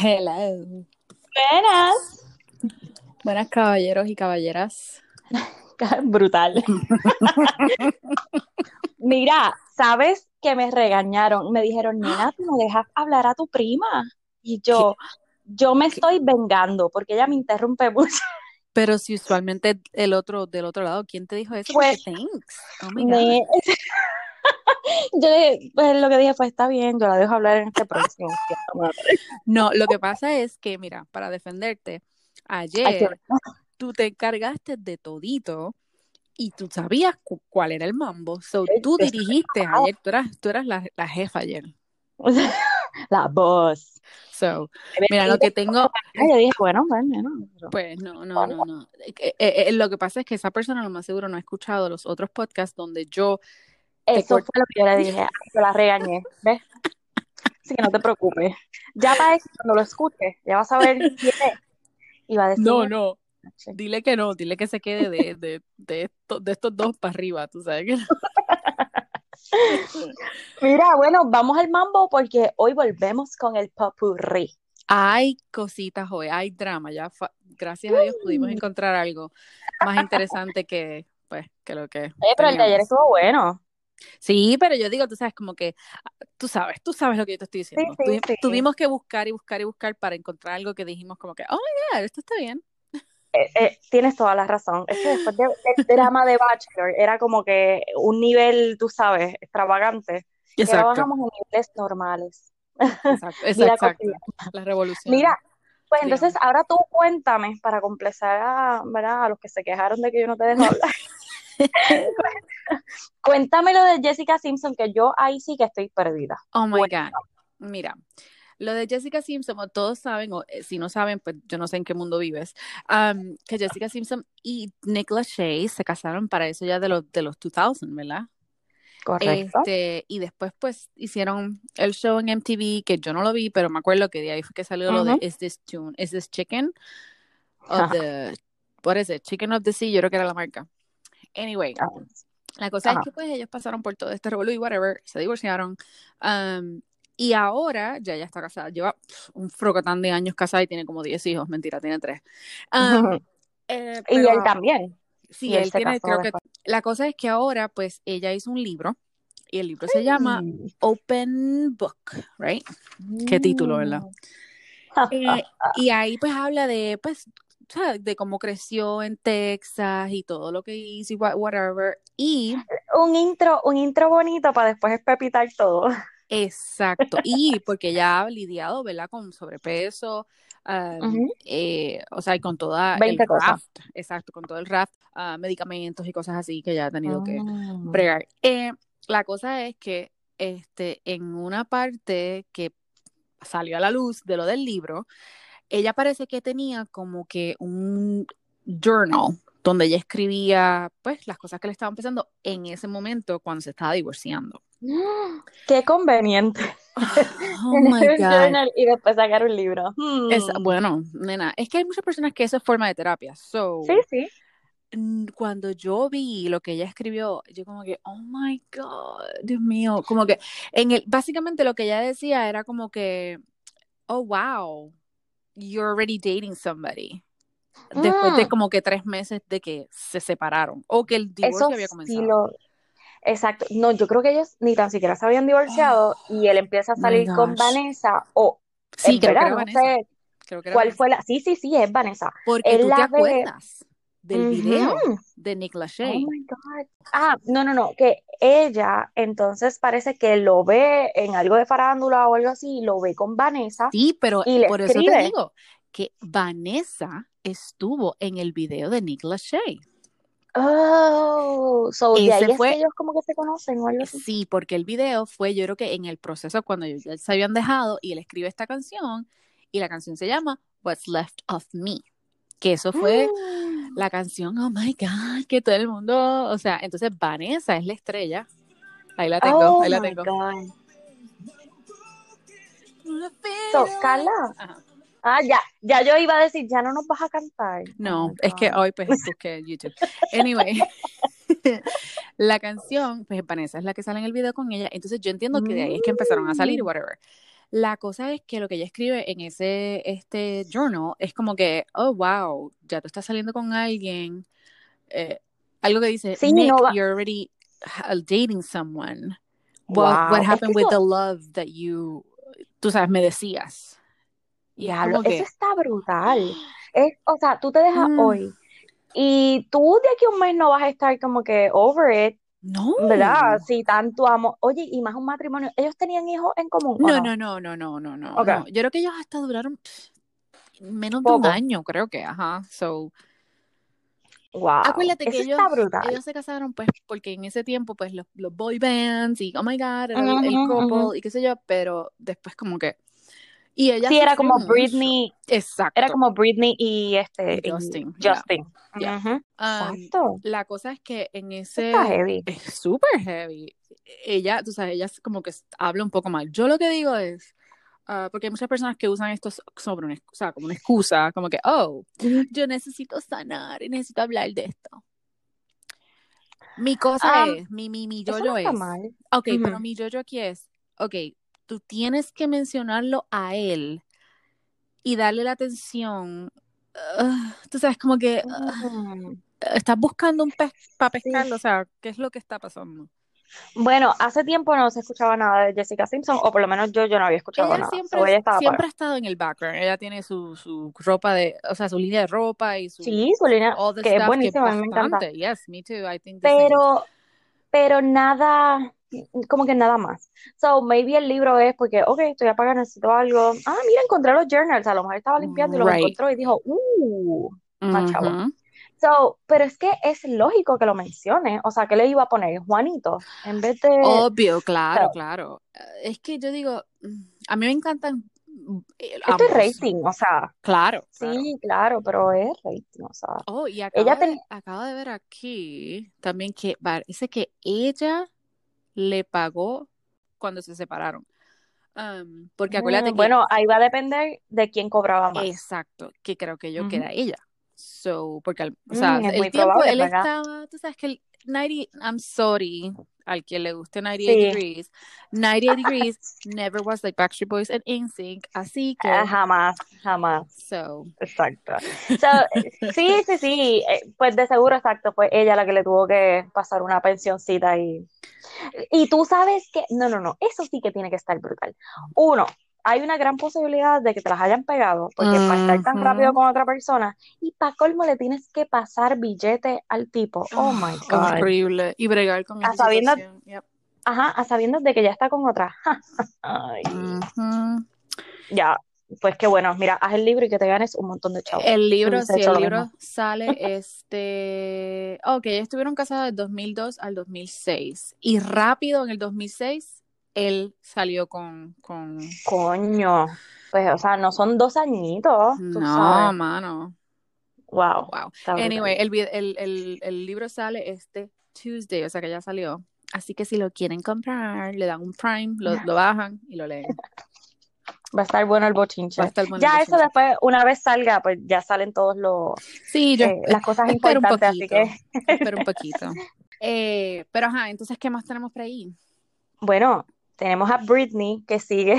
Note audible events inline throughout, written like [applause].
Hello. Buenas. Buenas caballeros y caballeras. [laughs] Brutal. Mira, ¿sabes que me regañaron? Me dijeron, nena, tú no dejas hablar a tu prima. Y yo, yo me estoy vengando porque ella me interrumpe mucho. Pero si usualmente el otro, del otro lado, ¿quién te dijo eso? Pues, thanks. Oh my Me- God. [laughs] [laughs] yo le- pues, lo que dije fue, está bien, yo la dejo hablar en este próximo. No, lo que pasa es que, mira, para defenderte, ayer tú te encargaste de todito y tú sabías cu- cuál era el mambo. So, tú dirigiste ayer, tú eras, tú eras la, la jefa ayer. [laughs] La voz. So, mira, lo que tengo, yo dije, bueno, bueno, pero- Pues no, no, no, no. Eh, eh, eh, lo que pasa es que esa persona lo más seguro no ha escuchado los otros podcasts donde yo, Eso fue lo que yo le dije. [laughs] Yo la regañé, ¿ves? Así que no te preocupes. Ya para eso, cuando lo escuches, ya vas a ver [laughs] quién es. Y va a decir, no, no, dile que no, dile que se quede de, de, de, esto- de estos dos para arriba, tú sabes que no. [laughs] Mira, bueno, vamos al mambo porque hoy volvemos con el popurrí. Hay cositas hoy, hay drama, ya fa- gracias a Dios pudimos Mm. encontrar algo más interesante que, pues, que lo que Eh, pero el de ayer estuvo bueno. Sí, pero yo digo, tú sabes, como que, ah, tú sabes, tú sabes lo que yo te estoy Sí, diciendo. sí, Tuvi- sí. Tuvimos que buscar y buscar y buscar para encontrar algo que dijimos como que, oh my God, esto está bien. Eh, eh, tienes toda la razón. Es que después de- del [laughs] drama de Bachelor era como que un nivel, tú sabes, extravagante. Y ahora Exacto, bajamos a niveles normales. exacto, [laughs] exacto, cotidiana. la revolución. Mira, pues entonces ahora tú cuéntame para complacer a, ¿verdad? a los que se quejaron de que yo no te dejo hablar. [laughs] [laughs] Cuéntame lo de Jessica Simpson, que yo ahí sí que estoy perdida. Oh my. God. Mira, lo de Jessica Simpson, todos saben, o eh, si no saben, pues yo no sé en qué mundo vives, um, que Jessica Simpson y Nick Lachey se casaron para eso ya de los, de los 2000, ¿verdad? Correcto. Este, y después pues hicieron el show en MTV, que yo no lo vi, pero me acuerdo que de ahí fue que salió lo de. Is This Tune, Is This Chicken of the, what is it? Chicken of the Sea, yo creo que era la marca. Anyway, Ah, la cosa Ajá. es que pues ellos pasaron por todo este revolú y whatever, se divorciaron. um, y ahora ya ella está casada, lleva un frocotán de años casada y tiene como 10 hijos, mentira, tiene 3. eh, Y él también. sí, él tiene, creo que la cosa es que ahora pues ella hizo un libro y el libro se llama Mm. Open Book, right? Qué título, ¿verdad? Eh, y ahí pues habla de pues ¿sabes? de cómo creció en Texas y todo lo que hizo y wha- whatever. Y Un intro, un intro bonito para después espepitar todo. Exacto, y porque ella ha lidiado, ¿verdad? Con sobrepeso, eh, o sea, y con toda el 20 cosas. raft, exacto, con todo el raft, ah, medicamentos y cosas así que ella ha tenido que Mm. bregar. Eh, la cosa es que este, en una parte que salió a la luz de lo del libro, ella parece que tenía como que un journal donde ella escribía, pues, las cosas que le estaban pasando en ese momento cuando se estaba divorciando. Qué conveniente. [laughs] Oh Tener my un God. journal y después sacar un libro. Hmm. Es, bueno, nena, es que hay muchas personas que eso es forma de terapia. So, Sí, sí. cuando yo vi lo que ella escribió, yo como que, oh my God, Dios mío, como que en el, básicamente lo que ella decía era como que, oh wow, you're already dating somebody. Después de Mm. como que tres meses de que se separaron o que el divorcio Eso había sí comenzado. lo. Exacto. No, yo creo que ellos ni tan siquiera se habían divorciado y él empieza a Oh salir con. Vanessa o Sí, creo que no Vanessa. sé Creo que era cuál Vanessa. fue la. Sí, sí, sí, es Vanessa. Porque Él tú te la acuerdas del video de Nick Oh Lachey. my God. Ah, no, no, no, que ella entonces parece que lo ve en algo de farándula o algo así, lo ve con Vanessa Sí, pero y por eso te digo que Vanessa estuvo en el video de Nick Lachey. Oh, so de ahí Ese es que fue, ellos como que se conocen o algo así. sí, porque el video fue, yo creo que en el proceso cuando ellos ya se habían dejado y él escribe esta canción y la canción se llama What's Left of Me, que eso fue Mm. la canción, oh my God, que todo el mundo, o sea, entonces Vanessa es la estrella. Ahí la tengo, Oh ahí la tengo. God. So, Carla, Ajá. ah, ya, ya yo iba a decir, ya no nos vas a cantar. Oh No, my es que hoy pues busqué YouTube. Anyway, [laughs] la canción, pues Vanessa es la que sale en el video con ella, entonces yo entiendo que de ahí es que empezaron a salir, Mm. whatever. La cosa es que lo que ella escribe en ese este journal es como que, oh, wow, ya tú estás saliendo con alguien. Eh, algo que dice, Sí, Nick, no you're already dating someone. What, Wow, what happened que with eso- the love that you, tú sabes, me decías? Y Diablo, que, eso está brutal. Es, o sea, tú te dejas Mm. hoy y tú de aquí a un mes no vas a estar como que over it, no. ¿verdad? Si tanto amo. Oye, y más un matrimonio. ¿Ellos tenían hijos en común No, no? no, no, no, no, no, no. Yo creo que ellos hasta duraron menos de un año, creo que, ajá. So, Wow. acuérdate que ellos, está brutal. ellos se casaron, pues, porque en ese tiempo, pues, los, los boy bands y, oh my God, el, couple y qué sé yo, pero después como que, y ella Sí, era como mucho. Britney, Exacto. era como Britney y este, Y y Justin, yeah. Justin. Yeah. Um, la cosa es que en ese está heavy. es súper heavy. Ella, tú sabes, ella como que habla un poco mal. Yo lo que digo es, ah, porque hay muchas personas que usan esto sobre una, o sea, como una excusa, como que, oh, yo necesito sanar y necesito hablar de esto. Mi cosa Um, es, mi, mi, mi yo-yo no es, mal. ok, pero mi yo-yo aquí es, ok, tú tienes que mencionarlo a él y darle la atención. ah, tú sabes, como que ah, Mm. estás buscando un pez para Sí. pescarlo, o sea, ¿qué es lo que está pasando? Bueno, hace tiempo no se escuchaba nada de Jessica Simpson, o por lo menos yo, yo no había escuchado Ella nada. siempre, ella siempre ha estado en el background. Ella tiene su, su ropa de, o sea, su línea de ropa y su Sí, su línea, que es buenísima, me encanta. Yes, me too. I think same. Pero, pero nada, como que nada más. So, maybe el libro es porque, ok, estoy apagada, necesito algo. Ah, mira, encontré los journals. A lo mejor estaba limpiando y los Right. encontró y dijo, uh, más chavo. So, pero es que es lógico que lo mencione. O sea, ¿qué le iba a poner? Juanito, en vez de. Obvio, claro, So, claro. Es que yo digo, a mí me encantan eh, esto es rating, o sea, Claro, sí, claro, pero es rating, o sea. Oh, y acabo Ella de, acabo de ver aquí también que parece que ella le pagó cuando se separaron. Um, porque acuérdate que Bueno, ahí va a depender de quién cobraba más. Exacto, que creo que yo que era ella. So, porque, al- o sea, Mm, es el tiempo él estaba, tú sabes que el 90, I'm sorry, al que le guste 98 Sí. Degrees, 98 Degrees never was like Backstreet Boys and NSYNC, así que, Ah, jamás, jamás. so, Exacto. So, sí, sí, sí. eh, Pues de seguro, exacto, fue ella la que le tuvo que pasar una pensioncita y. Y tú sabes que. No, no, no. Eso sí que tiene que estar brutal. Uno, hay una gran posibilidad de que te las hayan pegado, porque para estar tan rápido con otra persona, y para colmo le tienes que pasar billete al tipo. Oh my Ah, God. horrible. Y bregar con A sabiendas, situación. Yep. ajá, a sabiendas de que ya está con otra. [laughs] Ay, ya. Pues qué bueno. Mira, haz el libro y que te ganes un montón de chavos. El libro, sí, el libro mismo. [laughs] sale este... Ok, estuvieron casados del 2002 al 2006. Y rápido en el 2006, él salió con... con... Coño. Pues, o sea, no son dos añitos, tú No, sabes. mano. Wow, Wow. Anyway, el, el, el, el libro sale este Tuesday, o sea que ya salió. Así que si lo quieren comprar, le dan un Prime, lo, lo [laughs] bajan y lo leen. Va a estar bueno el Va a bochinche. estar bueno el Ya eso bochinche. después, una vez salga, pues ya salen todos los, Sí, yo eh, las cosas [laughs] importantes, así poquito. que, Espero un poquito. [laughs] Eh, pero ajá, entonces, ¿qué más tenemos por ahí? bueno, tenemos a Britney que sigue.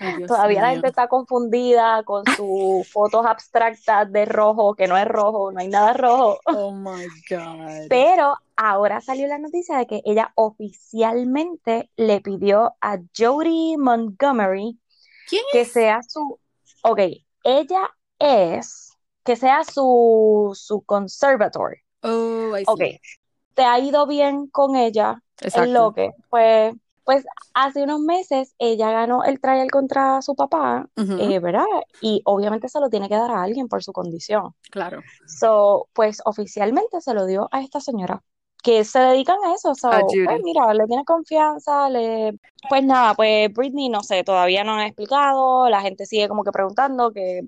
Ay, [laughs] Todavía la gente está confundida con sus [laughs] fotos abstractas de rojo, que no es rojo, no hay nada rojo. Oh my God. Pero ahora salió la noticia de que ella oficialmente le pidió a Jodie Montgomery ¿Quién que es? sea su, ok, ella es, que sea su, su conservator. Oh, I Ok, see. ¿te ha ido bien con ella en Exacto. lo que? Pues, pues hace unos meses ella ganó el trial contra su papá, eh, ¿verdad? Y obviamente se lo tiene que dar a alguien por su condición. Claro. So, pues oficialmente se lo dio a esta señora, que se dedican a eso. So, A pues mira, le tiene confianza, le... Pues nada, pues Britney, no sé, todavía no han explicado, la gente sigue como que preguntando qué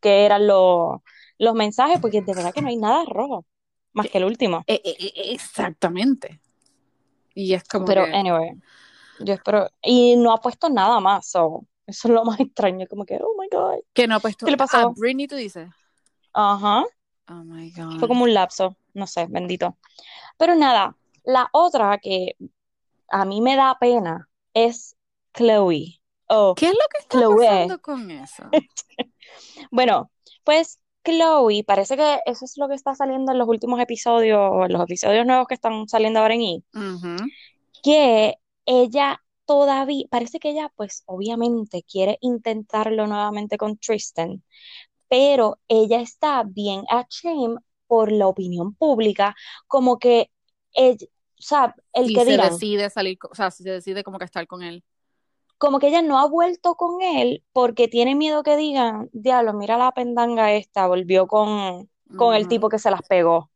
qué eran los, los mensajes, porque de verdad que no hay nada rojo, más que el último. Eh, eh, eh, exactamente. Y es como Pero que... anyway, yo espero, y no ha puesto nada más, so, eso es lo más [laughs] extraño, como que, oh my God, Que no ha puesto... ¿qué le A pasó? Britney, tú dices. Ajá. Oh my Fue God. como un lapso, no sé, bendito. Pero nada, la otra que a mí me da pena es Chloe. Oh, ¿Qué es lo que está Chloe. pasando con eso? [laughs] bueno, pues Chloe, parece que eso es lo que está saliendo en los últimos episodios, o en los episodios nuevos que están saliendo ahora en E! Ujú. que ella todavía, parece que ella pues obviamente quiere intentarlo nuevamente con Tristan, pero ella está bien ashamed por la opinión pública, como que, ella- o sea, el Y que se dirán, decide salir, o sea, se decide como que estar con él. como que ella no ha vuelto con él porque tiene miedo que digan, diablo, mira la pendanga esta, volvió con, con el tipo que se las pegó.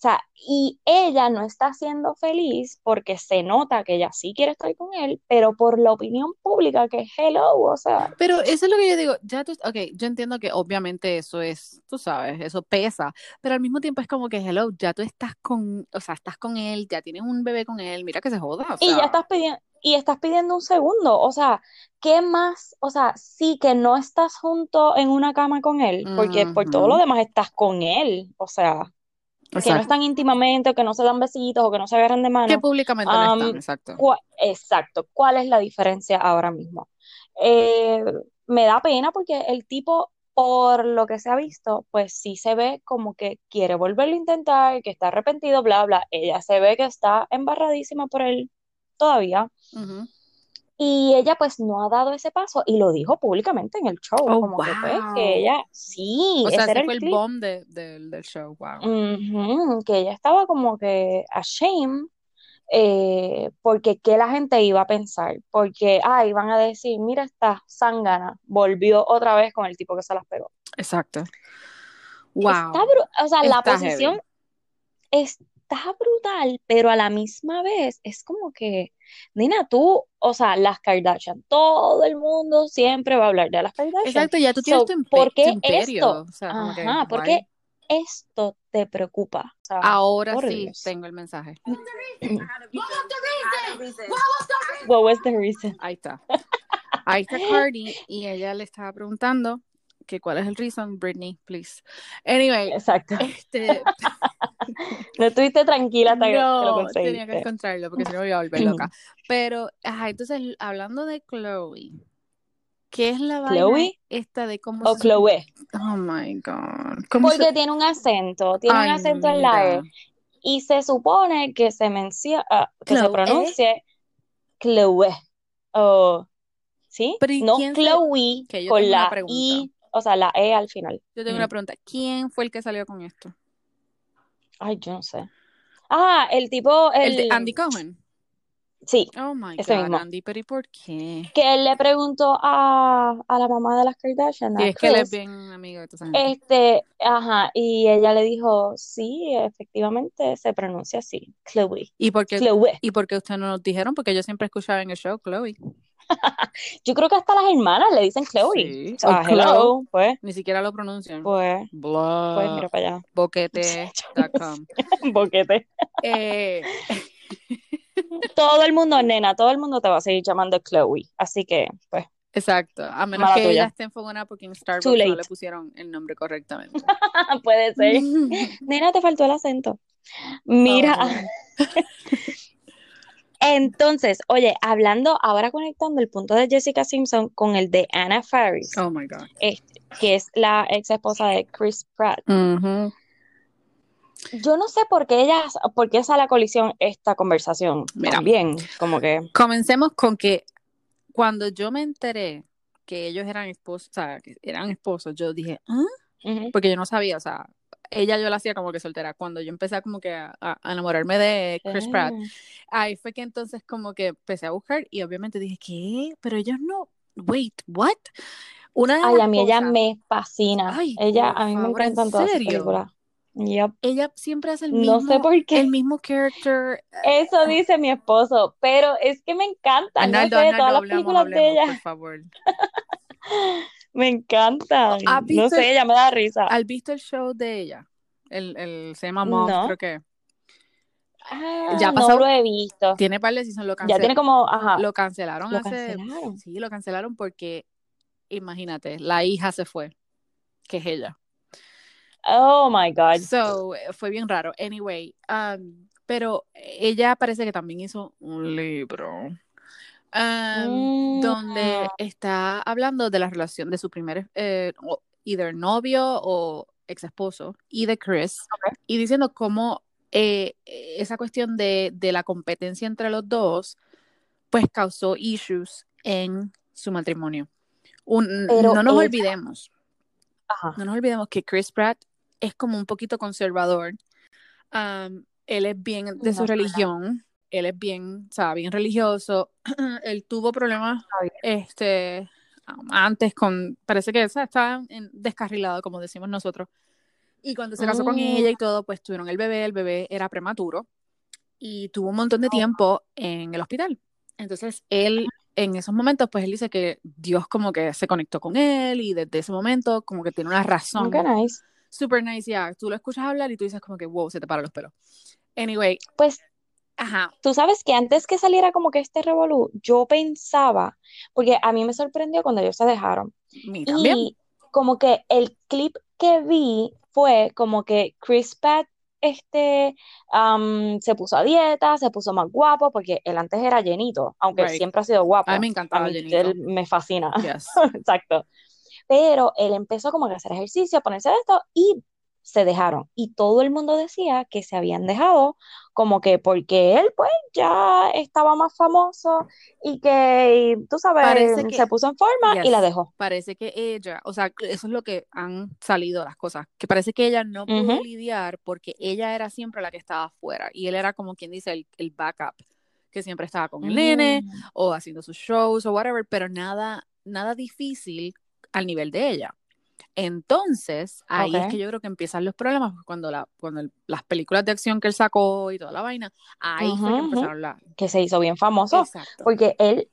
O sea, y ella no está siendo feliz porque se nota que ella sí quiere estar con él, pero por la opinión pública que hello, o sea, Pero eso es lo que yo digo, ya tú, ok, yo entiendo que obviamente eso es, tú sabes, eso pesa, pero al mismo tiempo es como que, hello, ya tú estás con, o sea, estás con él, ya tienes un bebé con él, mira que se joda, o y sea, ya estás pidiendo, y estás pidiendo un segundo, o sea, ¿qué más? O sea, sí que no estás junto en una cama con él, porque por todo lo demás estás con él, o sea, que no están íntimamente, o que no se dan besitos, o que no se agarran de que mano. públicamente no están, exacto. exacto, ¿cuál es la diferencia ahora mismo? Eh, me da pena porque el tipo, por lo que se ha visto, pues sí se ve como que quiere volverlo a intentar, que está arrepentido, bla, bla. Ella se ve que está embarradísima por él todavía. Y ella pues no ha dado ese paso y lo dijo públicamente en el show, Oh, como que pues wow. que ella, sí, O sea, era ese fue el clip. bomb de- del del show, wow. Que ella estaba como que ashamed, eh, porque qué la gente iba a pensar, porque, ah, iban a decir, mira esta zángana, volvió otra vez con el tipo que se las pegó. Exacto. Wow. o sea, la posición heavy. Está brutal, pero a la misma vez es como que, Nina, tú, o sea, las Kardashian, todo el mundo siempre va a hablar de las Kardashian. Exacto, ya tú tienes So, tu, impe- ¿por tu qué imperio, esto? o sea, como que, Ajá, ¿por why? qué esto te preocupa? O sea, Ahora por sí Dios. tengo el mensaje. What was the reason? Ahí está. Ahí está Cardi y ella le estaba preguntando que cuál es el reason, Britney, please. Anyway, Exacto. este, [laughs] No estuviste tranquila hasta que, que lo no, tenía que conseguiste. encontrarlo porque si no me iba a volver loca. [laughs] Pero, ajá, entonces, hablando de Chloe, ¿qué es la vaina ¿Chloe esta de cómo o se... Chloe? Oh my God. ¿Cómo Porque se... tiene un acento, tiene un acento en la E. mira. Y se supone que se menciona, que se Chloe. pronuncie Chloe. O, ¿sí? Pero ¿y No se- Chloe Que yo con la. I, o sea, la E al final. Yo tengo Mm. una pregunta. ¿Quién fue el que salió con esto? Ay, yo no sé. Ah, el tipo, El de Andy Cohen. sí, Oh my ese God, mismo. Andy, pero ¿y por qué? que él le preguntó a, a la mamá de las Kardashian, Y es que él es bien amigo de esa gente. Este, ajá, y ella le dijo, sí, efectivamente se pronuncia así, Chloe, ¿Y por qué, Chloe. y por qué ustedes no nos dijeron? Porque yo siempre escuchaba en el show, Chloe. [laughs] Yo creo que hasta las hermanas le dicen Chloe. Sí, O sea, hello, pues, Ni siquiera lo pronuncian. pues, pues Blah, mira para allá. boquete.com. [laughs] [laughs] Boquete. Eh, Todo el mundo, nena, todo el mundo te va a seguir llamando Chloe. Así que, pues, exacto, a menos Mala que ella esté enfogada porque en Starbucks no le pusieron el nombre correctamente. puede ser. Nena, te faltó el acento. Mira. Oh. Entonces, oye, hablando, ahora conectando el punto de Jessica Simpson con el de Anna Faris, Oh my God. que es la ex esposa de Chris Pratt. Yo no sé por qué ella, por qué sale a colisión esta conversación Mira. también, como que, Comencemos con que cuando yo me enteré que ellos eran esposos, o sea, que eran esposos, yo dije, ¿ah? Porque yo no sabía, o sea, ella yo la hacía como que soltera. Cuando yo empecé como que a, a- enamorarme de Chris Pratt, ah, ahí fue que entonces como que empecé a buscar y obviamente dije, ¿qué? Pero ellos no, wait, what? Una de Ay, a mí ella cosas- me fascina. Ay, Ella, a mí me favor, ¿en encantan todas sus películas. Yep. ella siempre hace el mismo, No sé por qué. el mismo character. Eso dice mi esposo, pero es que me encanta, no sé, Arnaldo, todas las películas de ella por favor. [laughs] me encantan. ¿Has No sé, el- ella me da risa. ¿Has visto el show de ella? El, el, se llama Moms, No. creo que. Ah, ya no pasó. lo he visto. Tiene par de seasons, lo Ya cancelaron. tiene como, ajá, Lo cancelaron lo hace. cancelaron. Sí, lo cancelaron porque, imagínate, la hija se fue, que es ella. Oh my God. So, fue bien raro. Anyway, um, pero ella parece que también hizo un libro. Um, Mm. donde está hablando de la relación de su primer, eh, either novio o ex esposo y de Chris, y diciendo cómo eh, esa cuestión de, de, la competencia entre los dos, pues causó issues en su matrimonio. no nos olvidemos, no nos olvidemos que Chris Pratt es como un poquito conservador. él es bien de su religión, él es bien, o sea, bien religioso. [clears throat] él tuvo problemas este, antes con, parece que estaba descarrilado, como decimos nosotros. Y cuando se casó con ella y mm. todo, pues tuvieron el bebé, el bebé era prematuro y tuvo un montón de tiempo en el hospital. Entonces, él, en esos momentos, pues él dice que Dios como que se conectó con él y desde ese momento como que tiene una razón. Qué nice. Super nice, ya. Tú lo escuchas hablar y tú dices como que, wow, se te paran los pelos. Anyway. Pues, ajá. Tú sabes que antes que saliera como que este revolú, yo pensaba, porque a mí me sorprendió cuando ellos se dejaron. Y como que el clip que vi fue como que Chris Pratt este, se puso a dieta, se puso más guapo, porque él antes era llenito, aunque siempre ha sido guapo. A mí me encantaba llenito. Él me fascina. [laughs] Exacto. Pero él empezó como a hacer ejercicio, a ponerse esto y se dejaron. Y todo el mundo decía que se habían dejado como que porque él pues ya estaba más famoso y que, tú sabes, se puso en forma y la dejó. Parece que ella, o sea, eso es lo que han salido las cosas, que parece que ella no pudo lidiar porque ella era siempre la que estaba afuera y él era como quien dice el, el backup, que siempre estaba con el nene mm. o haciendo sus shows o whatever, pero nada, nada difícil al nivel de ella. Entonces, ahí es que yo creo que empiezan los problemas, cuando, la, cuando las películas de acción que él sacó y toda la vaina, ahí fue que empezaron las... Que se hizo bien famoso, porque él,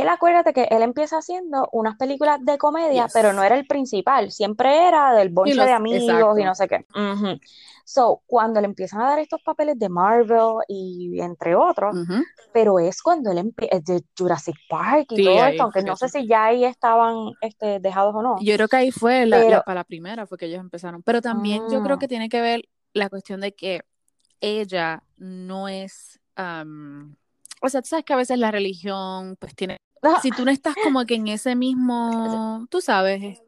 él acuérdate que él empieza haciendo unas películas de comedia, pero no era el principal, siempre era del bonche de amigos y no sé qué. So, cuando le empiezan a dar estos papeles de Marvel y entre otros, pero es cuando él empieza, de Jurassic Park y todo esto, aunque no sé si ya ahí estaban este, dejados o no. Yo creo que ahí fue la, para la primera, fue que ellos empezaron. Pero también yo creo ah. que tiene que ver la cuestión de que ella no es, o sea, tú sabes que a veces la religión pues tiene. Si tú no estás como que en ese mismo, tú sabes,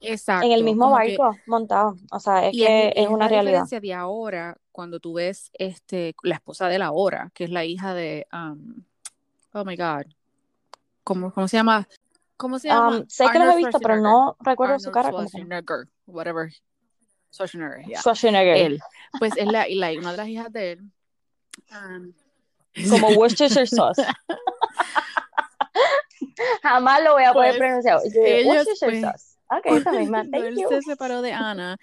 Exacto. En el mismo barco montado. O sea, es que es, una realidad. diferencia de ahora, cuando tú ves este, la esposa de la hora, que es la hija de. Um, oh my God. ¿Cómo, ¿Cómo se llama? ¿Cómo se llama? Um, sé que lo he visto, pero no recuerdo su cara. Schwarzenegger, whatever. Schwarzenegger, yeah. Schwarzenegger. Él. Pues es la, la, una de las hijas de él. Um, Como [laughs] Worcestershire sauce. [laughs] [laughs] Jamás lo voy a poder pues, pronunciar. Worcestershire pues, sauce. Ok, esa misma. él se separó de Ana,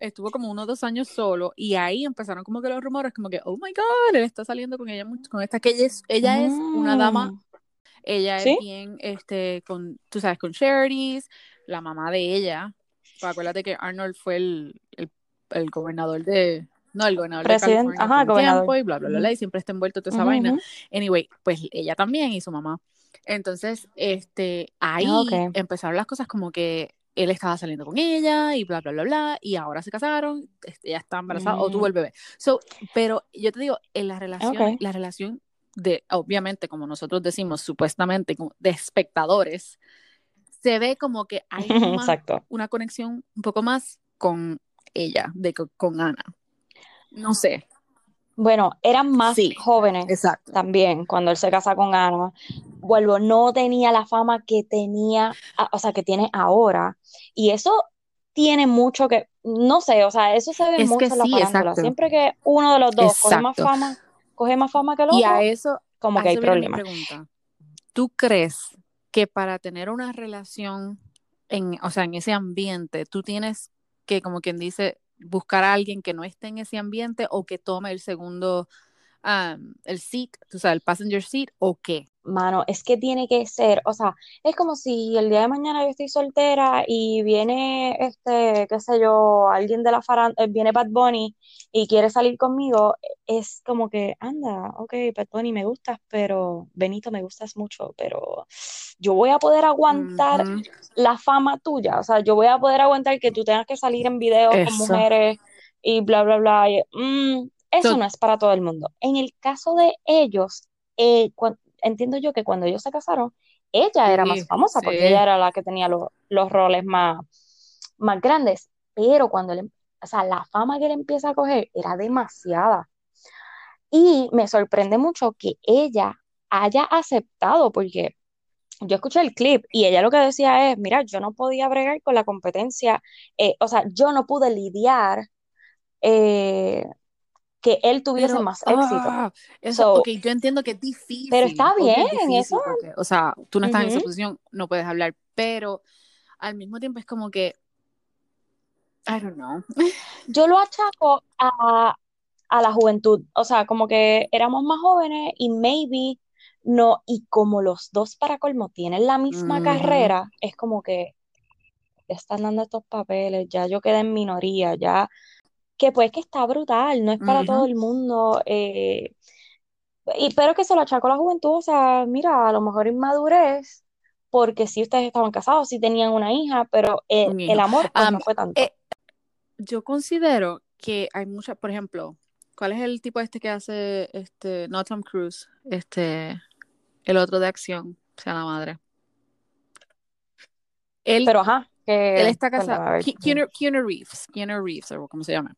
estuvo como unos dos años solo y ahí empezaron como que los rumores, como que, oh my god, él está saliendo con ella, con esta, que ella es, ella es una dama, mm. ella es bien, este, con, tú sabes, con charities, la mamá de ella, pues acuérdate que Arnold fue el, el, el gobernador de, no, el gobernador de California ajá, gobernador. tiempo y bla, bla, bla, bla, y siempre está envuelto toda esa vaina. Anyway, pues ella también y su mamá. Entonces, este, ahí empezaron las cosas como que él estaba saliendo con ella y bla, bla, bla, bla, y ahora se casaron, ella está embarazada o tuvo el mm. bebé. So, pero yo te digo, en la relación, la relación de, obviamente, como nosotros decimos, supuestamente, de espectadores, se ve como que [laughs] hay una conexión un poco más con ella, de con Ana. No sé. Bueno, eran más jóvenes también cuando él se casa con Ana. Vuelvo, no tenía la fama que tenía, o sea, que tiene ahora. Y eso tiene mucho que, no sé, o sea, eso se ve mucho en la farándula. Siempre que uno de los dos coge más fama, coge más fama que el otro. Y a eso, como que hay problemas. ¿Tú crees que para tener una relación en, o sea, en ese ambiente, tú tienes que, como quien dice, buscar a alguien que no esté en ese ambiente o que tome el segundo, el seat, o sea, el passenger seat o qué mano, es que tiene que ser, o sea, es como si el día de mañana yo estoy soltera y viene, este, qué sé yo, alguien de la farándula, eh, viene Bad Bunny y quiere salir conmigo, es como que, anda, ok, Bad Bunny me gustas, pero Benito me gustas mucho, pero yo voy a poder aguantar la fama tuya, o sea, yo voy a poder aguantar que tú tengas que salir en videos con mujeres y bla, bla, bla. Mm, eso no es para todo el mundo. En el caso de ellos, eh, entiendo yo que cuando ellos se casaron, ella era más famosa porque sí. ella era la que tenía los, los roles más, más grandes, pero cuando él, o sea, la fama que él empieza a coger era demasiada. Y me sorprende mucho que ella haya aceptado, porque yo escuché el clip y ella lo que decía es, mira, yo no podía bregar con la competencia, eh, o sea, yo no pude lidiar eh, que él tuviese Pero, más éxito. ah, eso, So, ok, yo entiendo que es difícil. pero está es bien, difícil eso. porque, o sea, tú no estás en esa posición, no puedes hablar, pero al mismo tiempo es como que, I don't know. Yo lo achaco a, a la juventud, o sea, como que éramos más jóvenes y maybe no, y como los dos para colmo tienen la misma carrera, es como que están dando estos papeles, ya yo quedé en minoría, ya, que pues que está brutal, no es para todo el mundo, eh, y, pero que se lo achaco a la juventud, o sea, mira, a lo mejor inmadurez, porque sí ustedes estaban casados, sí tenían una hija, pero el amor pues no fue tanto. eh, yo considero que hay muchas, por ejemplo, ¿cuál es el tipo este que hace, este, no Tom Cruise, este, el otro de acción, sea la madre? Él, Pero ajá, él está casado, Keanu, Keanu Reeves, Keanu Reeves, o como se llama.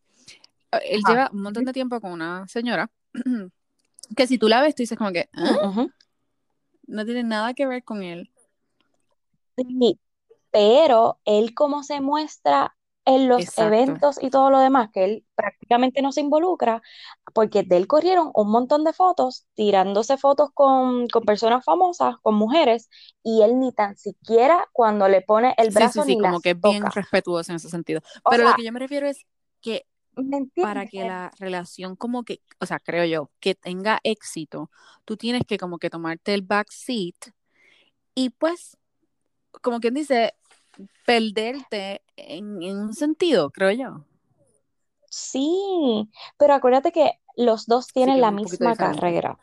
Eh, Él Ajá. lleva un montón de tiempo con una señora [clears throat] que si tú la ves, tú dices como que, ¿ah? Ujú. No tiene nada que ver con él. Sí, pero él como se muestra en los Exacto. eventos y todo lo demás, que él prácticamente no se involucra, porque de él corrieron un montón de fotos, tirándose fotos con, con personas famosas, con mujeres, y él ni tan siquiera cuando le pone el Sí, sí, brazo sí, ni como las que es bien toca. respetuoso en ese sentido. O Pero lo sea, que yo me refiero es que ¿me para que la relación como que, o sea, creo yo, que tenga éxito, tú tienes que como que tomarte el back seat y pues, como quien dice, perderte en, en un sentido, creo yo. Sí, pero acuérdate que los dos tienen la misma carrera.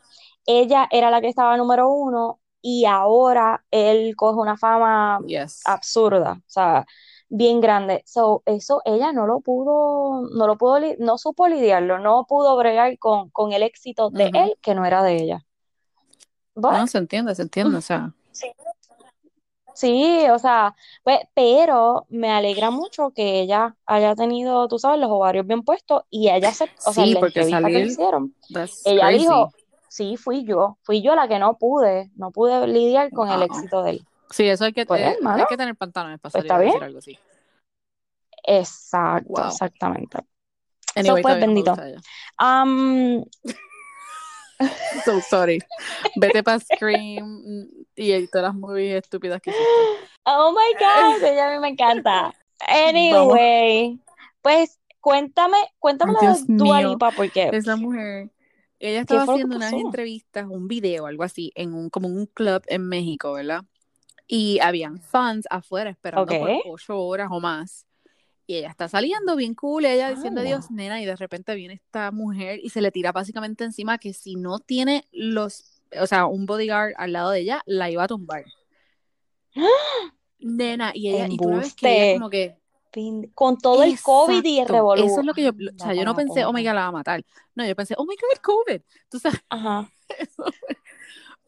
Ella era la que estaba número uno y ahora él coge una fama Yes. absurda, o sea, bien grande. So, eso ella no lo pudo, no lo pudo, li- no supo lidiarlo, no pudo bregar con, con el éxito de él que no era de ella. No, se entiende, se entiende, o sea. sí, o sea, pues, pero me alegra mucho que ella haya tenido, tú sabes, los ovarios bien puestos y ella se, o sea, Sí, la porque entrevista que le hicieron, ella crazy. dijo, sí, fui yo, fui yo la que no pude, no pude lidiar con el éxito de él. Sí, eso hay que, Pues, eh, hay que tener pantalones para pues salir está bien. decir algo así. Exacto, Wow. exactamente. So, Anyway, no me bendito. Am, [laughs] So sorry. Vete para Scream y todas las movies estúpidas que hiciste. oh my God, [laughs] ella a mí me encanta. Vamos. Anyway, pues cuéntame, cuéntame Dios de Dua mío. Lipa, porque Esa mujer. Ella ¿qué estaba fue lo haciendo unas entrevistas, un video, algo así, en un, como un club en México, ¿verdad? Y habían fans afuera esperando por Ok. ocho horas o más. Y ella está saliendo bien cool, ella diciendo adiós, nena, y de repente viene esta mujer y se le tira básicamente encima que si no tiene los, o sea, un bodyguard al lado de ella, la iba a tumbar. [gasps] Nena, y ella, y tú ves que ella como que, Con todo el COVID y el exacto, revolú. eso es lo que yo, o sea, yo no pensé, oh my god, la va a matar. No, yo pensé, oh my god, COVID. Tú sabes, Ajá. [laughs] eso.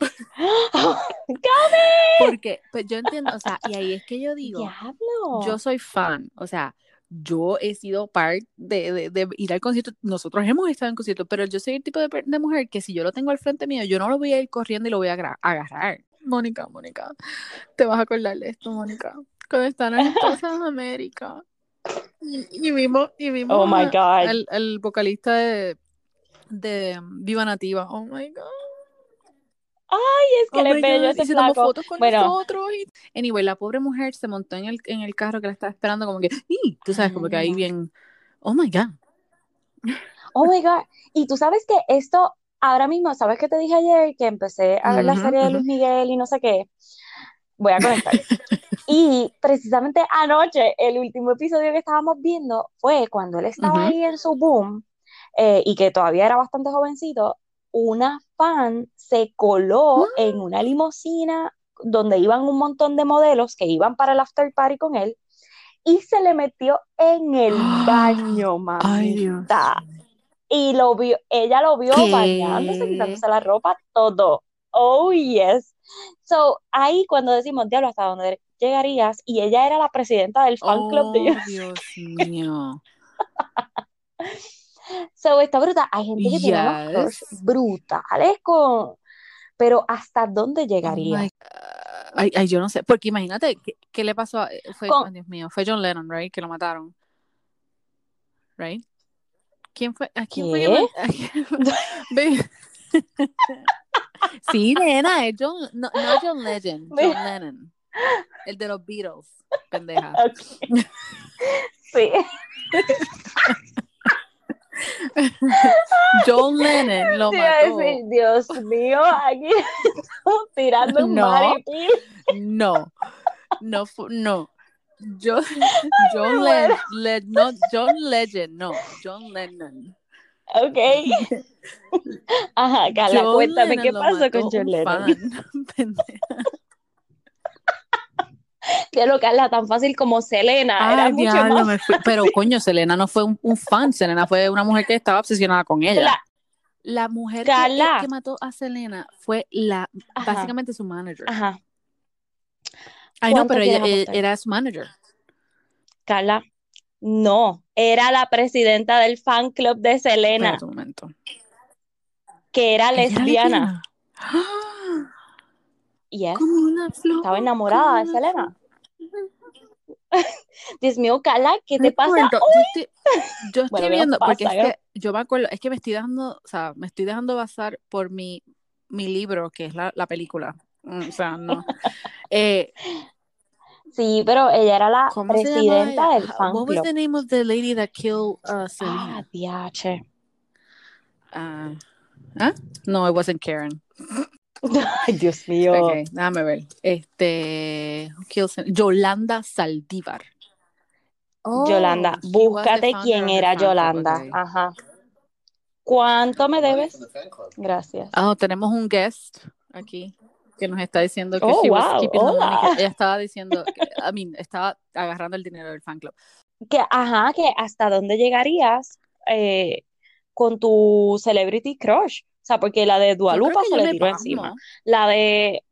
[laughs] Porque, pues yo entiendo, o sea, y ahí es que yo digo, yo Diablo. soy fan, o sea, yo he sido parte de, de, de ir al concierto, nosotros hemos estado en conciertos, pero yo soy el tipo de, mujer que si yo lo tengo al frente mío, yo no lo voy a ir corriendo y lo voy a agarrar. Mónica, Mónica, te vas a acordar de esto, Mónica. Cuando estaban en [laughs] América y, y vimos, y vimos Oh my God. al, al vocalista de, de Viva Nativa, oh my god. Ay, es que Oh le God, ese y se tomó fotos con Bueno, nosotros. Y... Anyway, la pobre mujer se montó en el, en el carro que la estaba esperando, como que, ¡y! Tú sabes, como que ahí bien, oh my God. Oh my God. Y tú sabes que esto, ahora mismo, ¿sabes qué te dije ayer? Que empecé a ver la serie de. Luis Miguel y no sé qué. Voy a conectar. [laughs] Y precisamente anoche, el último episodio que estábamos viendo fue cuando él estaba ahí en su boom eh, y que todavía era bastante jovencito. Una fan se coló en una limusina donde iban un montón de modelos que iban para el after party con él y se le metió en el [gasps] baño, Ay, mamita. Y lo vio, ella lo vio bañándose, ¿Qué? quitándose la ropa, todo. Oh, yes. So, ahí cuando decimos, diablo, ¿hasta dónde llegarías? Y ella era la presidenta del fan club de Oh. Dios mío. [laughs] So, está brutal. Hay gente que tiene unos crush brutales con... Pero ¿hasta dónde Oh llegaría? my- Ay, ay, yo no sé, porque imagínate, ¿qué, qué le pasó? a- Fue, Con- ay, Dios mío, fue John Lennon, right? Que lo mataron. Right? ¿Quién fue? ¿A quién fue [laughs] [laughs] Sí, nena, es John, no, no John Legend, John Lennon. El de los Beatles, pendeja. [laughs] Sí. [laughs] John Lennon lo mató. decir, Dios mío, aquí tirando un No. No, no, no. John, John. Le- no, John Legend, no, John Lennon. Ok. [laughs] Ajá, Carla, John cuéntame Lennon qué pasó con John Lennon. [laughs] De lo Carla, tan fácil como Selena, era Ay, mucho diablo, más. me fui. Pero coño, Selena no fue un, un fan, Selena fue una mujer que estaba obsesionada con ella. La- La mujer que, Carla. que mató a Selena fue la Ajá. básicamente su manager. Ajá, Ay, no, ¿Cuánto pero ella eh, era su manager. Carla, no, era la presidenta del fan club de Selena, Espérate un momento. que era ¿Ella era lesbiana. Yes, Como una flor. estaba enamorada de Selena. [laughs] Dios mío, Carla, ¿qué te pasa? Yo estoy, yo [laughs] estoy Bueno, ¿qué nos viendo, porque pasa? es que yo me acuerdo, es que me estoy dando, o sea, me estoy dejando basar por mi, mi libro, que es la, la película. Mm, O sea, no. [laughs] Eh, Sí, pero ella era la ¿cómo se llamaba presidenta del fan What was the name of the lady that killed uh, Ah, Selena? Ah, ¿ah? No, it wasn't Karen. [laughs] Ay, Dios mío. Ok, déjame ver. Este? Yolanda Saldívar. Oh, Yolanda, the búscate quién era Yolanda. Ajá. ¿Cuánto me debes? Gracias. Ah, tenemos un guest aquí que nos está diciendo que Oh, she was keeping money, ella estaba diciendo, [laughs] que, I mean, estaba agarrando el dinero del fan club. Que, ajá, que hasta dónde llegarías eh, con tu celebrity crush. O sea, porque la de Dualupa se le tiró pasmo. encima. La de.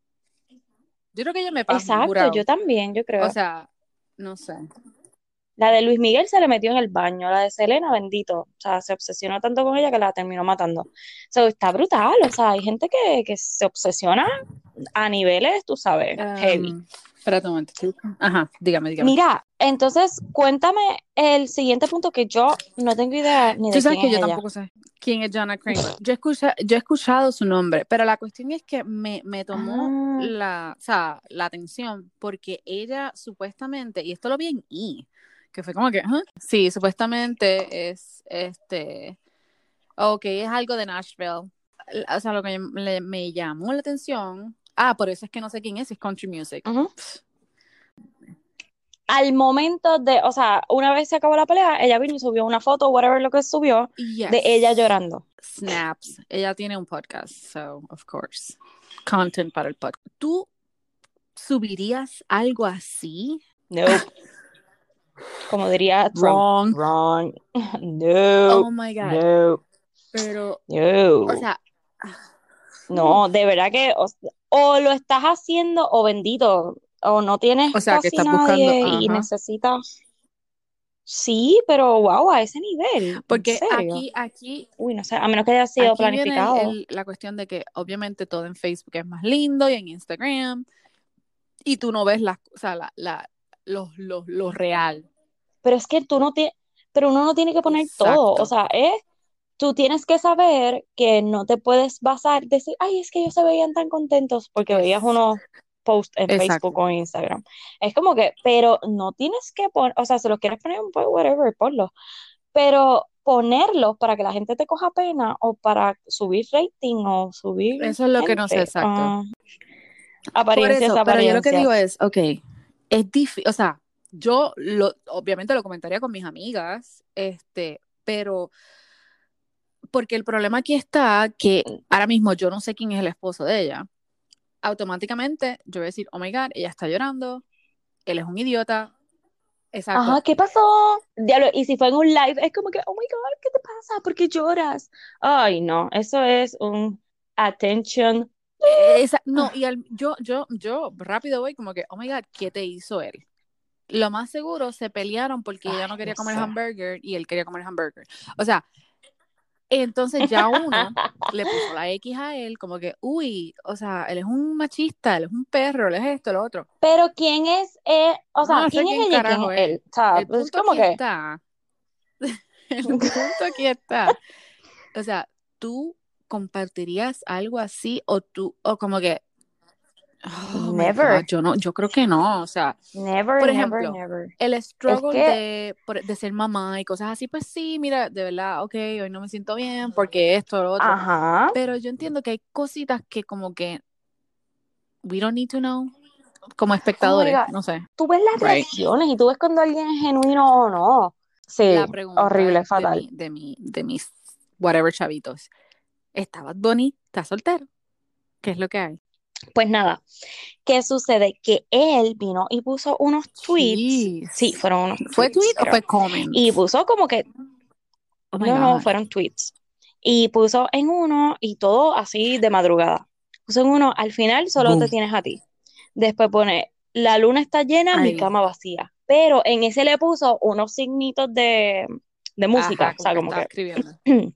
Yo creo que yo me pasmo, Exacto, jurado. yo también, yo creo. O sea, no sé. La de Luis Miguel se le metió en el baño. La de Selena, bendito. O sea, se obsesionó tanto con ella que la terminó matando. O sea, está brutal. O sea, hay gente que, que se obsesiona a niveles, tú sabes, heavy. Espérate un momento. Ajá, dígame, dígame. Mira, entonces cuéntame el siguiente punto que yo no tengo idea ni de Tú sabes quién que es yo ella. tampoco sé quién es Jana Kramer. Yo, escucha, yo he escuchado su nombre, pero la cuestión es que me, me tomó Ah. la, o sea, la atención porque ella supuestamente, y esto lo vi en E, que fue como que, ajá, sí, supuestamente es, este, ok, es algo de Nashville. O sea, lo que le- me llamó la atención, ah, por eso es que no sé quién es, es country music. Al momento de, o sea, una vez se acabó la pelea, ella vino y subió una foto, whatever lo que subió, Yes. de ella llorando. Snaps. Ella tiene un podcast, so, of course. Content para el podcast. ¿Tú subirías algo así? Nope. [laughs] Como diría Trump. Wrong. Wrong. No. [laughs] Oh my God. No. Pero, No. o sea, No, de verdad que o, o lo estás haciendo o bendito, o no tienes O sea, que estás nadie buscando- y necesitas. Sí, pero wow, a ese nivel. ¿en porque aquí, aquí, Uy, no sé, a menos que haya sido el- planificado. el- la cuestión de que obviamente todo en Facebook es más lindo y en Instagram y tú no ves las, o sea, la, la, lo, lo, lo real. Pero es que tú no tienes, pero uno no tiene que poner todo. O sea, es, tú tienes que saber que no te puedes basar, decir, ay, es que ellos se veían tan contentos porque veías unos posts en Exacto. Facebook o Instagram. Es como que, pero no tienes que poner, o sea, si los quieres poner un post, whatever, ponlo. Pero ponerlos para que la gente te coja pena o para subir rating o subir Eso es lo que no sé gente, exacto. Por apariencias, eso, pero yo lo que apariencias. digo es, ok, es difícil, o sea, yo lo, obviamente lo comentaría con mis amigas, este, pero porque el problema aquí está que ahora mismo yo no sé quién es el esposo de ella. Automáticamente yo voy a decir, oh my God, ella está llorando, él es un idiota. Exacto. Ajá, ¿qué pasó? Diablo, y si fue en un live, es como que, oh my God, ¿qué te pasa? ¿Por qué lloras? Ay, no, eso es un attention Esa, no, y al, yo, yo, yo rápido voy como que, oh my God, ¿qué te hizo él? Lo más seguro se pelearon porque ella no quería comer hamburger y él quería comer hamburger. O sea, entonces ya uno [laughs] le puso la X a él, como que, uy, o sea, él es un machista, él es un perro, él es esto, lo otro. Pero ¿quién es, o sea, ¿quién es ella quién es él? O sea, el pues, punto como aquí que, está. [laughs] El [laughs] punto aquí está. O sea, tú compartirías algo así o tú, o como que, oh Never. God, yo no, yo creo que no, o sea, never, por never, ejemplo, never. el struggle que- de, por- de ser mamá y cosas así, pues sí, mira, de verdad, ok, hoy no me siento bien porque esto, lo otro, Ajá. pero yo entiendo que hay cositas que como que we don't need to know como espectadores, God. no sé. Tú ves las Right. reacciones y tú ves cuando alguien es genuino o no. Sí, La pregunta horrible, es fatal. de, mi, de, mi, de mis whatever chavitos. ¿Está Bad Bunny? ¿Está soltero? ¿Qué es lo que hay? Pues nada, ¿qué sucede? Que él vino y puso unos tweets. Jeez. Sí, fueron unos ¿Fue tweets, tweet o fue comment? Y puso como que, Oh no, no, fueron tweets. Y puso en uno y todo así de madrugada. Puso en uno, al final solo te tienes a ti. Después pone, la luna está llena, mi cama vacía. Pero en ese le puso unos signitos de, de música. Ajá, o sea, como que escribiendo. [clears throat]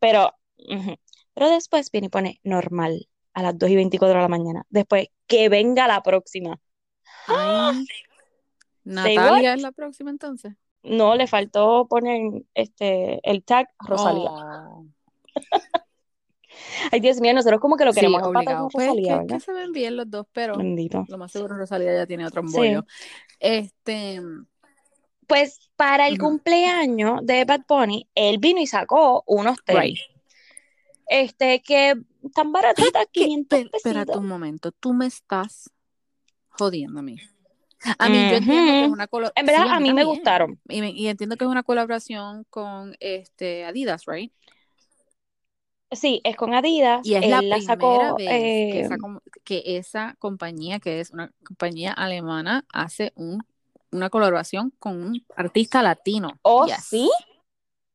pero, ujú. Pero después viene y pone normal a las 2 y 24 de la mañana. Después, que venga la próxima. Ay, [gasps] Natalia es la próxima entonces. No, le faltó poner este el tag Rosalía. Oh. Ay, Dios mío, nosotros como que lo Sí, queremos obligado. con Pues se ven bien los dos, pero Bendito. lo más seguro Rosalía ya tiene otro Sí. embollo. Este, Pues para el cumpleaños de Bad Bunny, él vino y sacó unos right. Este, que tan baratitas, ¿Qué? 500 Pe- Espérate pesitos. un momento, tú me estás jodiendo a mí. A mí yo entiendo que es una colaboración. En verdad, a mí me gustaron. Y, me- y entiendo que es una colaboración con este Adidas, right? Sí, es con Adidas. Y es él la primera sacó, vez que, eh, esa, com- que esa compañía, que es una compañía alemana, hace un, una colaboración con un artista latino. ¿Oh, Yes. sí?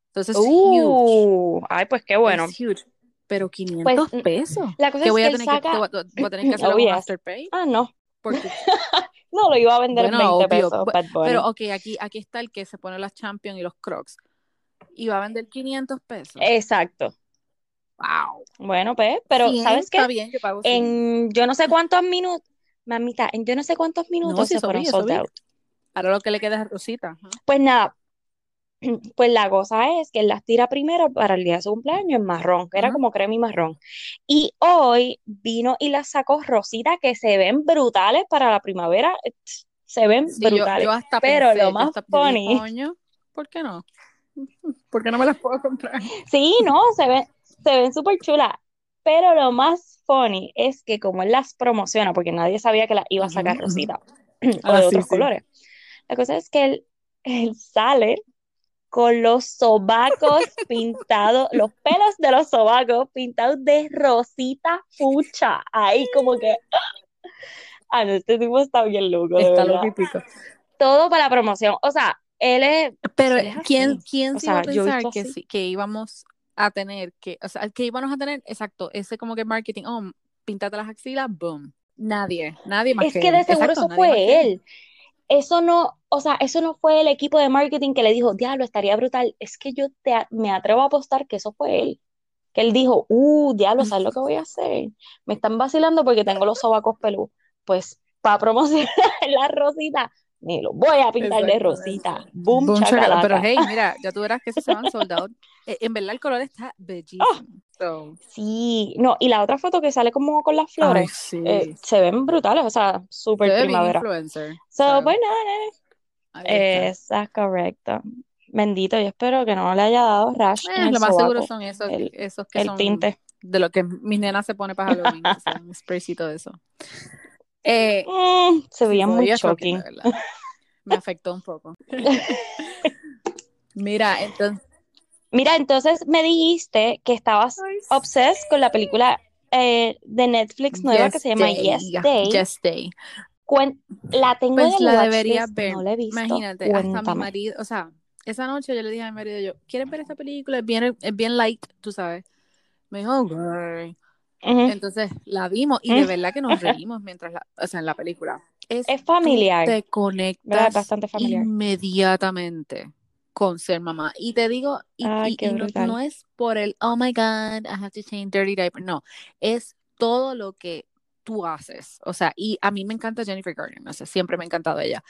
Entonces es huge. Uh, ay, pues qué bueno. Huge. Pero 500 Pues, pesos. La cosa Que es que a tener saca. voy a- voy a tener que Oh, yes. Afterpay. Ah, no. Porque, [laughs] No, lo iba a vender en bueno, 20 obvio. pesos, Bad Bunny. Pero ok, aquí, aquí está el que se pone las Champions y los Crocs. Y va a vender 500 pesos. Exacto. wow. Bueno, pues, pero 100, ¿sabes qué? Está bien, yo pago 100. En yo no sé cuántos minutos, mamita, en yo no sé cuántos minutos No, sí, se fueron sold out. Ahora lo que le queda es Rosita. Ajá. Pues nada, [clears throat] pues la cosa es que él las tira primero para el día de su cumpleaños en marrón, que era como crema y marrón. Y hoy vino y las sacó rosita que se ven brutales para la primavera. Se ven Sí, brutales. yo hasta Pero pensé, lo más hasta funny, coño, ¿por qué no? [laughs] ¿Por qué no me las puedo comprar? [laughs] sí, no, se ven, se ven súper chulas. Pero lo más funny es que como él las promociona, porque nadie sabía que las iba a sacar ujú. rosita [clears throat] o Ah, de sí, otros sí. colores. La cosa es que él, él sale con los sobacos [laughs] pintados, los pelos de los sobacos pintados de rosita fucha. Ahí como que, [gasps] ah, no, este tipo está bien loco, de Está verdad. loco y pico. Todo para la promoción. O sea, él es, Pero él es. ¿quién, quién O se iba a sea, yo he pensar que, sí- que íbamos a tener, que, o sea, que íbamos a tener, exacto, ese como que marketing, oh, píntate las axilas, boom. Nadie, nadie más Es que que él. de seguro Exacto, eso fue él. Eso no, o sea, eso no fue el equipo de marketing que le dijo, diablo, estaría brutal. Es que yo te, me atrevo a apostar que eso fue él. Que él dijo, uh, diablo, ¿sabes lo que voy a hacer? Me están vacilando porque tengo los sobacos peludos. Pues para promocionar [laughs] la rosita, me lo voy a pintar de rosita. Boom, Boom, chacalaca. Pero hey, mira, [laughs] ya tú verás que se van sold out. Eh, En verdad el color está bellísimo. Oh. So, Sí, no, y la otra foto que sale como con las ay, flores, sí. eh, se ven brutales, o sea, Se súper primavera. influencer. So, So, pues nada, está. Esa es correcto. Bendito, yo espero que no le haya dado rash en Eh, el lo más seguro son esos, el, esos que el son tinte. de lo que mis nenas se pone para Halloween, un spraycito de eso. [laughs] Eh, Mm, se veía muy shocking. Me afectó un poco. [laughs] Mira, entonces, Mira, entonces me dijiste que estabas ay, obsessed con la película eh, de Netflix nueva que se llama Day, Yes Day. Yes Day. Cuen- la tengo en Pues el la deberías ver. no la he visto. Imagínate, hasta mi marido, o sea, esa noche yo le dije a mi marido, yo, ¿quieres ver esta película? Es bien, es bien light, tú sabes. Me dijo, Ujú. Entonces la vimos y de verdad que nos reímos mientras la, o sea, en la película. Es, Es familiar, te ¿verdad? Es conectas bastante familiar. inmediatamente con ser mamá. Y te digo, y, Ay, y- y no, no es por el, oh my God, I have to change dirty diaper. No, es todo lo que tú haces. O sea, y a mí me encanta Jennifer Garner, no sé, siempre me ha encantado ella.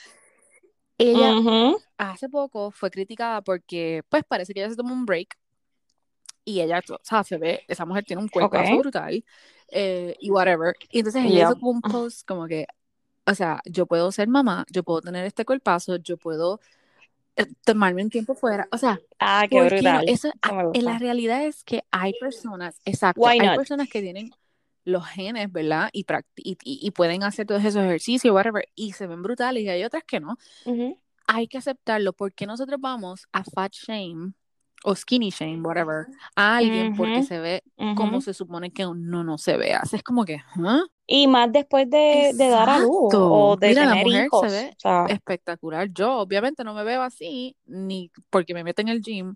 Ella Ujú. hace poco fue criticada porque, pues, parece que ella se tomó un break y ella, o sea, se ve, esa mujer tiene un cuerpazo Ok. brutal eh, y whatever. Y entonces ella hizo Yep. como un post como que, o sea, yo puedo ser mamá, yo puedo tener este cuerpazo, yo puedo eh, tomarme un tiempo fuera. O sea, Ah, qué ¿por qué no? brutal. Eso, Eso ah, la realidad es que hay personas, exacto, hay personas que tienen los genes, ¿verdad? Y, y, y- pueden hacer todos esos ejercicios, whatever, y se ven brutales, y hay otras que no. Ujú. Hay que aceptarlo, porque nosotros vamos a fat shame o skinny shame, whatever, a alguien porque Ujú. se ve como Ujú. se supone que uno no se vea. Es como que, ¿ah? Y más después de, de dar a luz o de Mira, la tener mujer se hijos. ve O sea, espectacular. Yo, obviamente, no me veo así, ni porque me meto en el gym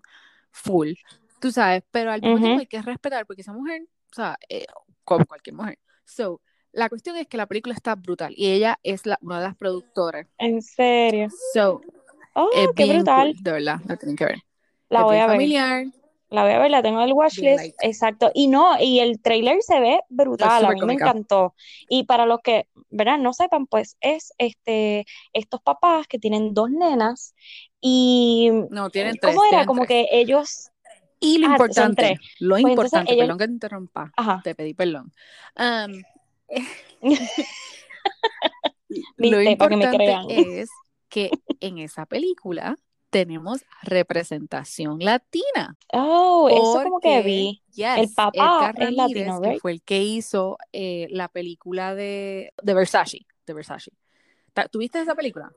full, tú sabes, pero al mismo tiempo hay que respetar porque esa mujer, o sea, eh, como cualquier mujer. So, la cuestión es que la película está brutal y ella es la, una de las productoras. En serio. So, Oh, es qué bien brutal. cool, de verdad, la tienen que ver. La voy a ver. familiar, La voy a ver, la tengo en el watchlist. Exacto. Y no, y el trailer se ve brutal, a mí me cómica. encantó. Y para los que, ¿verdad? No sepan, pues es este estos papás que tienen dos nenas y No, tienen tres, ¿cómo era? Como tres. que ellos, Y lo ah, importante, lo Pues importante, ellos, perdón que te interrumpa, ajá. te pedí perdón. Um, [laughs] [laughs] lo Viste, que me importante crean. es que en esa película tenemos representación latina. Oh, eso como que vi. El yes, papá Edgar es latino, que fue el que hizo eh, la película de, de Versace, de Versace. ¿Tuviste esa película?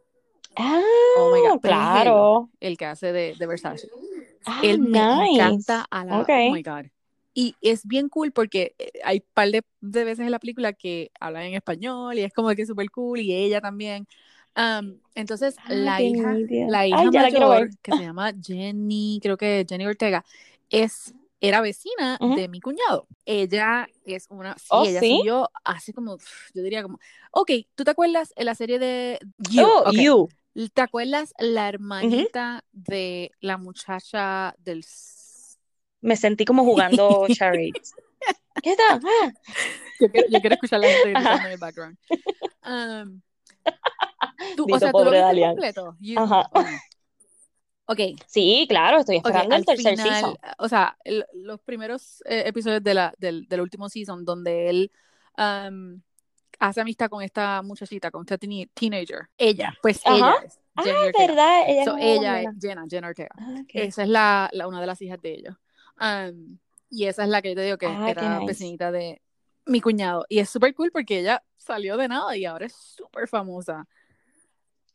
Ah, Oh my God, él claro. el que hace de, de Versace. Ah, Él me nice. encanta a la, Ok. oh my God. Y es bien cool porque eh, hay un par de, de veces en la película que hablan en español y es como que súper cool y ella también. Um, entonces, Ah, la hija, envidia. la Ay, hija la quiero ver. mayor, que se llama Jenny, creo que Jenny Ortega, es, era vecina Ujú. de mi cuñado. Ella es una, sí, Oh, ella sí. subió hace como, yo diría como, ok, ¿tú te acuerdas en la serie de You? Oh, Ok, you. ¿te acuerdas la hermanita de la muchacha del... Me sentí como jugando charades. [laughs] ¿Qué tal? Ah. Yo quiero, yo quiero escuchar la [laughs] gente gritando en el background. Um, tú, o sea, ¿tú lo pobre completo? You, Ajá. Ok, Sí, claro, estoy esperando el tercer final, season. o sea, el- los primeros eh, episodios de la, del, del último season donde él um, hace amistad con esta muchachita, con esta teenager. Ella, pues Ajá. ella es Ah, Ortega. ¿verdad? Ella es So, una ella es. Jenna, Jenna Ortega. Ah. Esa es la, la- una de las hijas de ellos. Um, y esa es la que yo te digo que Ah, era nice. vecinita de mi cuñado. Y es súper cool porque ella salió de nada y ahora es súper famosa.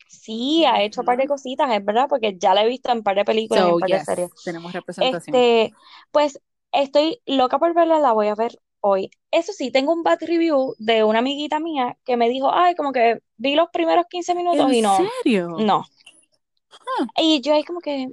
Sí, ha hecho un par de cositas, es verdad, porque ya la he visto en un par de películas y en un So, par de series. tenemos representación. Este, pues estoy loca por verla, la voy a ver hoy. Eso sí, tengo un bad review de una amiguita mía que me dijo, ay, como que vi los primeros 15 minutos ¿En y no, serio? no. Huh. Y yo ahí como que, mm.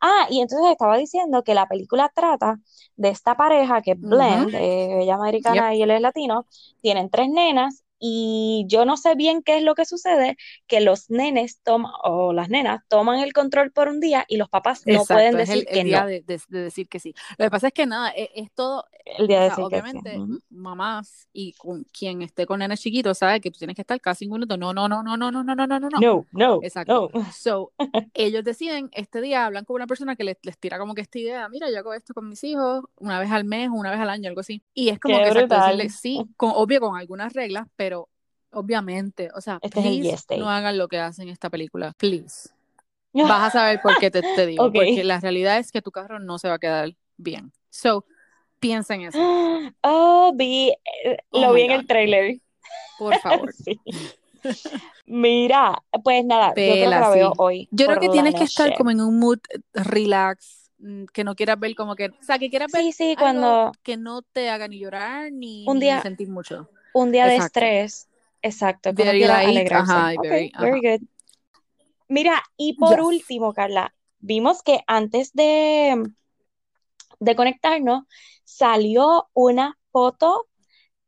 Ah, y entonces estaba diciendo que la película trata de esta pareja que es. Blend, eh, ella es Yep. americana y él es latino, tienen tres nenas y yo no sé bien qué es lo que sucede, que los nenes toman, o las nenas toman el control por un día y los papás no pueden Exacto, es el, decir el que día no, de, de- de decir que sí. Lo que pasa es que nada, es, es todo, el día de sea, decir que sí. obviamente m- mamás y con quien esté con nenes chiquitos sabe que tú tienes que estar cada cinco minutos. No, no, no, no, no, no, no, no, no, no, no. No, no, Exacto. no. [laughs] So, ellos deciden, este día hablan con una persona que les, les tira como que esta idea, mira, yo hago esto con mis hijos una vez al mes, una vez al año, algo así. Y es como Qué que, exacto, decirle sí, con, obvio con algunas reglas, pero obviamente, o sea, Este please yes no hagan lo que hacen en esta película, please. [laughs] Vas a saber por qué te, te [laughs] digo, porque la realidad es que tu carro no se va a quedar bien. So, piensa en eso. [gasps] Oh, vi, eh, Oh lo vi en el trailer. por favor. [laughs] Sí. Mira, pues nada, yo creo que la veo sí. hoy Yo creo que tienes que estar como en un mood relax, mm, que no quieras ver como que, o sea, que quieras ver Sí, sí, algo cuando que no te haga ni llorar ni, un ni día, sentir mucho. un día de estrés, exacto, que uno Very quiera light, alegrarse. ajá, y Ok, very, very ajá. good. Mira, y por Yes. último, Carla, vimos que antes de, de conectarnos, salió una foto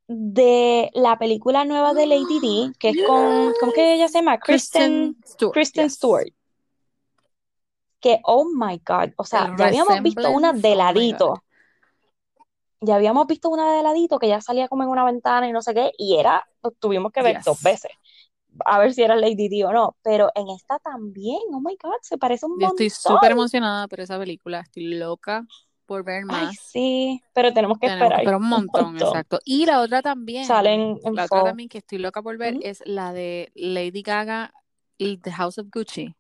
de la película nueva de Lady D, que es con, ¿cómo que ella se llama? Kristen, Stewart. Kristen yes. Stewart. Que, oh my God, o sea, El ya habíamos visto una de oh ladito. Ya habíamos visto una de ladito que ya salía como en una ventana y no sé qué, y era, tuvimos que ver Yes. dos veces a ver si era Lady D o no, pero en esta también, oh my God, se parece un Yo estoy súper emocionada por esa película. Estoy loca por ver Ay, más. sí, pero tenemos que Tenemos esperar esperar un un montón, exacto. Y la otra también, Salen en la otra también que estoy loca por ver es la de Lady Gaga y The House of Gucci.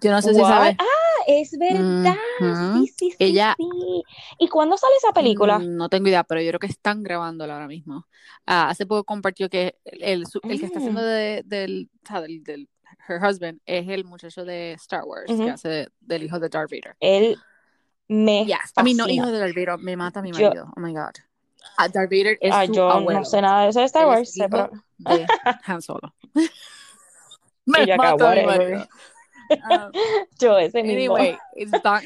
Yo no sé si sabes. Ah, es verdad. Sí, sí, sí, Ella- sí. ¿Y cuándo sale esa película? Mm, No tengo idea, pero yo creo que están grabándola ahora mismo. Ah, hace poco compartió que el, el que está haciendo Mm. de, del, del, del- her husband es el muchacho de Star Wars, que hace del hijo de Darth Vader. Él me Yes. A mí no, hijo de Darth Vader, me mata mi Yo- marido. Oh my God. Ah, Darth Vader es Ah, su yo abuelo. no sé nada de eso de Star Wars, pero de Han Solo. [laughs] Me mata mi whatever. marido. Ah, [laughs] yo ese mismo. Anyway,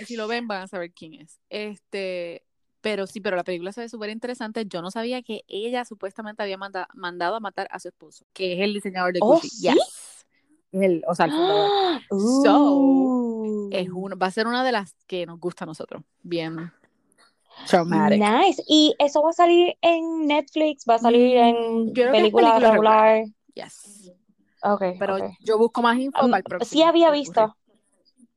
si lo ven van a saber quién es. Este, pero sí, pero la película se ve súper interesante. Yo no sabía que ella supuestamente había manda- mandado a matar a su esposo, que es el diseñador de Oh, Gucci. ¿sí? Yes. El, o sea, el fundador. [gasps] So. Es una, va a ser una de las que nos gusta a nosotros. Bien traumatic. Nice. Y eso va a salir en Netflix, va a salir Mm, en película película regular. Yes. Ok, Pero yo busco más info Um, para el próximo. sí había que visto,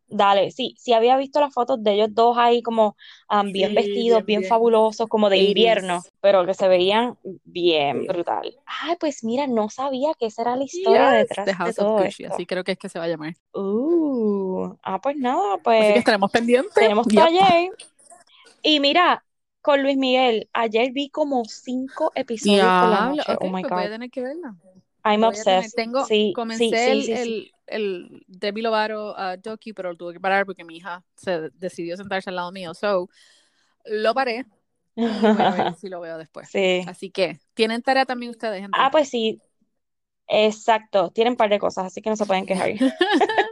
dale, sí, sí había visto las fotos de ellos dos ahí como um, bien Sí, vestidos, bien, bien, fabulosos, como de 80s. invierno, pero que se veían bien Sí. brutal. Ay, pues mira, no sabía que esa era la historia Yes, detrás The de House of todo Gucci, esto. así creo que es que se va a llamar. Uh, ah, pues nada, Así que pues estaremos pendientes. tenemos taller. Y mira, con Luis Miguel, ayer vi como cinco episodios por la noche. ok, Oh my pues voy a God. tener que verla. I'm obsessed. tengo, Sí, comencé sí, el, sí, el, el Demi Lovato uh, docu, pero lo tuve que parar porque mi hija se decidió sentarse al lado mío. So, lo paré y voy a ver [laughs] si lo veo después. Sí. Así que, tienen tarea también ustedes. Ah, pues sí. Exacto. Tienen un par de cosas, así que no se pueden quejar. [laughs]